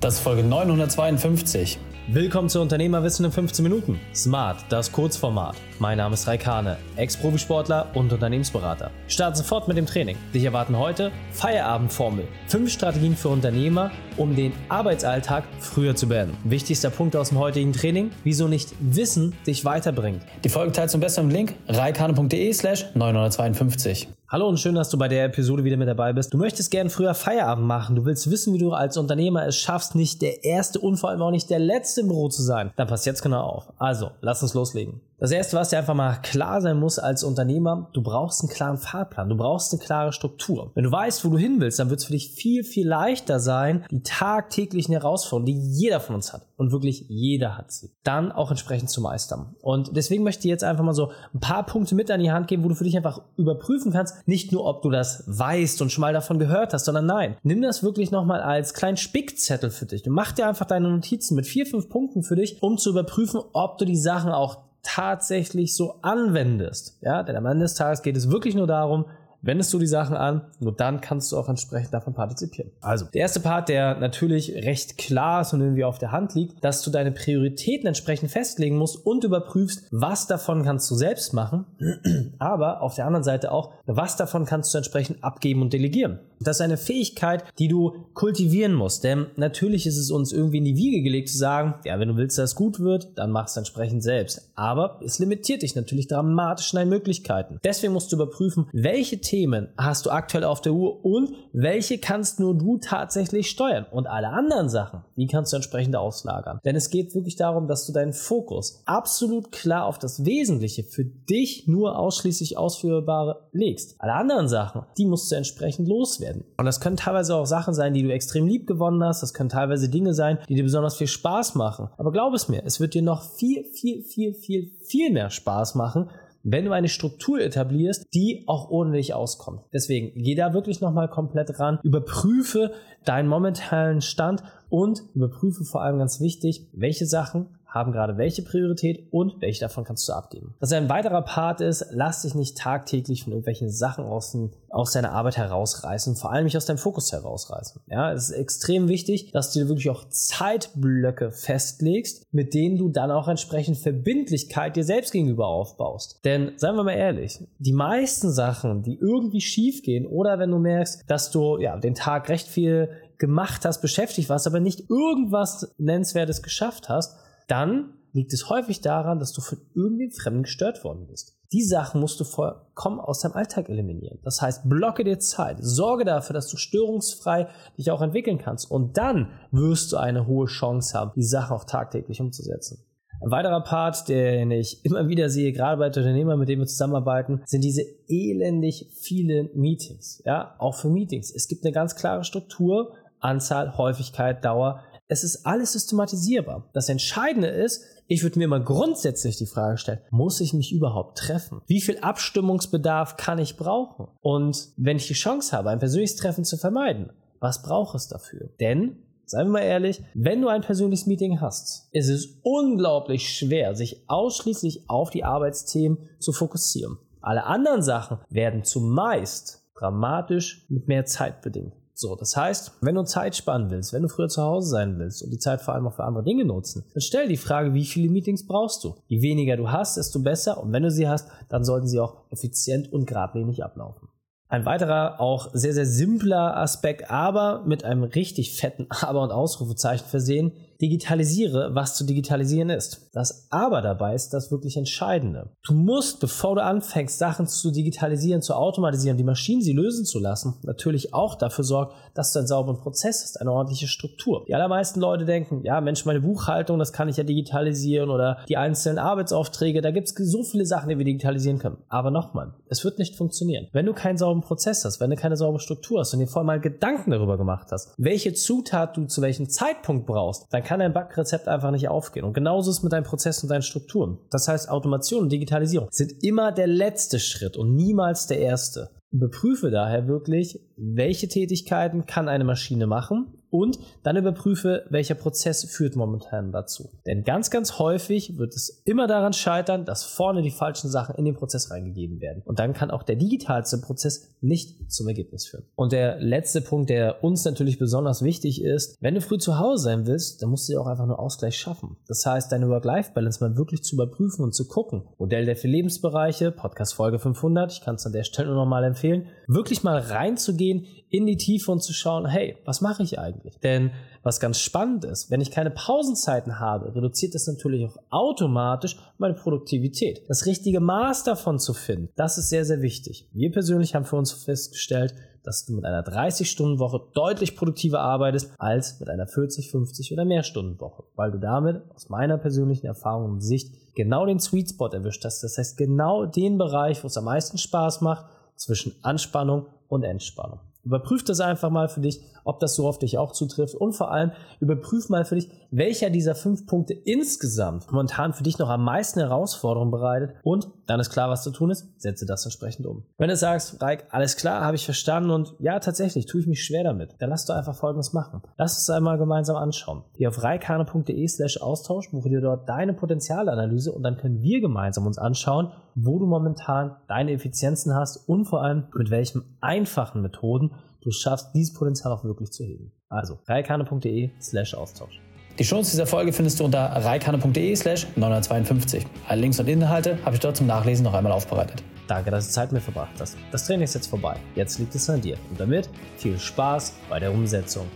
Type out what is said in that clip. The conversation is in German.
Das ist Folge 952. Willkommen zu Unternehmerwissen in 15 Minuten. Smart, das Kurzformat. Mein Name ist Raikane, Ex-Profisportler und Unternehmensberater. Start sofort mit dem Training. Dich erwarten heute Feierabendformel. Fünf Strategien für Unternehmer, um den Arbeitsalltag früher zu beenden. Wichtigster Punkt aus dem heutigen Training, wieso nicht Wissen dich weiterbringt. Die Folge teilt zum besten im Link raikane.de slash 952. Hallo und schön, dass du bei der Episode wieder mit dabei bist. Du möchtest gern früher Feierabend machen. Du willst wissen, wie du als Unternehmer es schaffst, nicht der erste und vor allem auch nicht der letzte im Büro zu sein. Dann passt jetzt genau auf. Also, lass uns loslegen. Das erste, was dir einfach mal klar sein muss als Unternehmer, du brauchst einen klaren Fahrplan, du brauchst eine klare Struktur. Wenn du weißt, wo du hin willst, dann wird es für dich viel, viel leichter sein, die tagtäglichen Herausforderungen, die jeder von uns hat, und wirklich jeder hat sie, dann auch entsprechend zu meistern. Und deswegen möchte ich dir jetzt einfach mal so ein paar Punkte mit an die Hand geben, wo du für dich einfach überprüfen kannst, nicht nur, ob du das weißt und schon mal davon gehört hast, sondern nein, nimm das wirklich nochmal als kleinen Spickzettel für dich und mach dir einfach deine Notizen mit vier, fünf Punkten für dich, um zu überprüfen, ob du die Sachen auch tatsächlich so anwendest. Ja, denn am Ende des Tages geht es wirklich nur darum, wendest du die Sachen an, nur dann kannst du auch entsprechend davon partizipieren. Also, der erste Part, der natürlich recht klar ist und irgendwie auf der Hand liegt, dass du deine Prioritäten entsprechend festlegen musst und überprüfst, was davon kannst du selbst machen, aber auf der anderen Seite auch, was davon kannst du entsprechend abgeben und delegieren. Das ist eine Fähigkeit, die du kultivieren musst, denn natürlich ist es uns irgendwie in die Wiege gelegt zu sagen, ja, wenn du willst, dass es gut wird, dann mach es entsprechend selbst. Aber es limitiert dich natürlich dramatisch in deinen Möglichkeiten. Deswegen musst du überprüfen, welche Themen hast du aktuell auf der Uhr und welche kannst nur du tatsächlich steuern. Und alle anderen Sachen, die kannst du entsprechend auslagern. Denn es geht wirklich darum, dass du deinen Fokus absolut klar auf das Wesentliche für dich nur ausschließlich ausführbare legst. Alle anderen Sachen, die musst du entsprechend loswerden. Und das können teilweise auch Sachen sein, die du extrem lieb gewonnen hast. Das können teilweise Dinge sein, die dir besonders viel Spaß machen. Aber glaub es mir, es wird dir noch viel, viel, viel, viel, viel mehr Spaß machen, wenn du eine Struktur etablierst, die auch ohne dich auskommt. Deswegen geh da wirklich nochmal komplett ran, überprüfe deinen momentanen Stand und überprüfe vor allem ganz wichtig, welche Sachen haben gerade welche Priorität und welche davon kannst du abgeben. Was ein weiterer Part ist, lass dich nicht tagtäglich von irgendwelchen Sachen aus, aus deiner Arbeit herausreißen, vor allem nicht aus deinem Fokus herausreißen. Ja, es ist extrem wichtig, dass du dir wirklich auch Zeitblöcke festlegst, mit denen du dann auch entsprechend Verbindlichkeit dir selbst gegenüber aufbaust. Denn, seien wir mal ehrlich, die meisten Sachen, die irgendwie schief gehen oder wenn du merkst, dass du ja den Tag recht viel gemacht hast, beschäftigt warst, aber nicht irgendwas Nennenswertes geschafft hast, dann liegt es häufig daran, dass du von irgendeinem Fremden gestört worden bist. Die Sachen musst du vollkommen aus deinem Alltag eliminieren. Das heißt, blocke dir Zeit, sorge dafür, dass du störungsfrei dich auch entwickeln kannst und dann wirst du eine hohe Chance haben, die Sachen auch tagtäglich umzusetzen. Ein weiterer Part, den ich immer wieder sehe, gerade bei Unternehmern, mit denen wir zusammenarbeiten, sind diese elendig vielen Meetings. Ja, auch für Meetings. Es gibt eine ganz klare Struktur, Anzahl, Häufigkeit, Dauer. Es ist alles systematisierbar. Das Entscheidende ist, ich würde mir mal grundsätzlich die Frage stellen, muss ich mich überhaupt treffen? Wie viel Abstimmungsbedarf kann ich brauchen? Und wenn ich die Chance habe, ein persönliches Treffen zu vermeiden, was braucht es dafür? Denn Seien wir mal ehrlich, wenn du ein persönliches Meeting hast, ist es unglaublich schwer, sich ausschließlich auf die Arbeitsthemen zu fokussieren. Alle anderen Sachen werden zumeist dramatisch mit mehr Zeit bedingt. So, das heißt, wenn du Zeit sparen willst, wenn du früher zu Hause sein willst und die Zeit vor allem auch für andere Dinge nutzen, dann stell die Frage, wie viele Meetings brauchst du? Je weniger du hast, desto besser und wenn du sie hast, dann sollten sie auch effizient und geradlinig ablaufen. Ein weiterer, auch sehr, sehr simpler Aspekt, aber mit einem richtig fetten Aber- und Ausrufezeichen versehen, digitalisiere, was zu digitalisieren ist. Das Aber dabei ist das wirklich Entscheidende. Du musst, bevor du anfängst, Sachen zu digitalisieren, zu automatisieren, die Maschinen sie lösen zu lassen, natürlich auch dafür sorgen, dass du einen sauberen Prozess hast, eine ordentliche Struktur. Die allermeisten Leute denken, ja Mensch, meine Buchhaltung, das kann ich ja digitalisieren oder die einzelnen Arbeitsaufträge, da gibt es so viele Sachen, die wir digitalisieren können. Aber nochmal, es wird nicht funktionieren. Wenn du keinen sauberen Prozess hast, wenn du keine saubere Struktur hast und dir vorher mal Gedanken darüber gemacht hast, welche Zutat du zu welchem Zeitpunkt brauchst, dann kann dein Backrezept einfach nicht aufgehen. Und genauso ist es mit deinen Prozessen und deinen Strukturen. Das heißt, Automation und Digitalisierung sind immer der letzte Schritt und niemals der erste. Überprüfe daher wirklich, welche Tätigkeiten kann eine Maschine machen und dann überprüfe, welcher Prozess führt momentan dazu. Denn ganz, ganz häufig wird es immer daran scheitern, dass vorne die falschen Sachen in den Prozess reingegeben werden. Und dann kann auch der digitalste Prozess nicht zum Ergebnis führen. Und der letzte Punkt, der uns natürlich besonders wichtig ist, wenn du früh zu Hause sein willst, dann musst du dir auch einfach nur Ausgleich schaffen. Das heißt, deine Work-Life-Balance mal wirklich zu überprüfen und zu gucken. Modell der vier Lebensbereiche, Podcast Folge 500, ich kann es an der Stelle nur nochmal empfehlen, wirklich mal reinzugehen in die Tiefe und zu schauen, hey, was mache ich eigentlich? Denn was ganz spannend ist, wenn ich keine Pausenzeiten habe, reduziert das natürlich auch automatisch meine Produktivität. Das richtige Maß davon zu finden, das ist sehr, sehr wichtig. Wir persönlich haben für uns festgestellt, dass du mit einer 30-Stunden-Woche deutlich produktiver arbeitest als mit einer 40, 50 oder mehr Stunden-Woche, weil du damit aus meiner persönlichen Erfahrung und Sicht genau den Sweet Spot erwischt hast. Das heißt, genau den Bereich, wo es am meisten Spaß macht, zwischen Anspannung und Entspannung. Überprüf das einfach mal für dich, ob das so auf dich auch zutrifft und vor allem überprüf mal für dich, welcher dieser fünf Punkte insgesamt momentan für dich noch am meisten Herausforderungen bereitet und dann ist klar, was zu tun ist, setze das entsprechend um. Wenn du sagst, Reik, alles klar, habe ich verstanden und ja, tatsächlich, tue ich mich schwer damit, dann lass du einfach Folgendes machen. Lass es einmal gemeinsam anschauen. Geh auf reikane.de slash Austausch, buche dir dort deine Potenzialanalyse und dann können wir gemeinsam uns anschauen, wo du momentan deine Effizienzen hast und vor allem mit welchen einfachen Methoden du schaffst, dieses Potenzial auch wirklich zu heben. Also reikane.de slash Austausch. Die Chance dieser Folge findest du unter reikane.de slash 952. Alle Links und Inhalte habe ich dort zum Nachlesen noch einmal aufbereitet. Danke, dass du Zeit mit verbracht hast. Das Training ist jetzt vorbei. Jetzt liegt es an dir. Und damit viel Spaß bei der Umsetzung.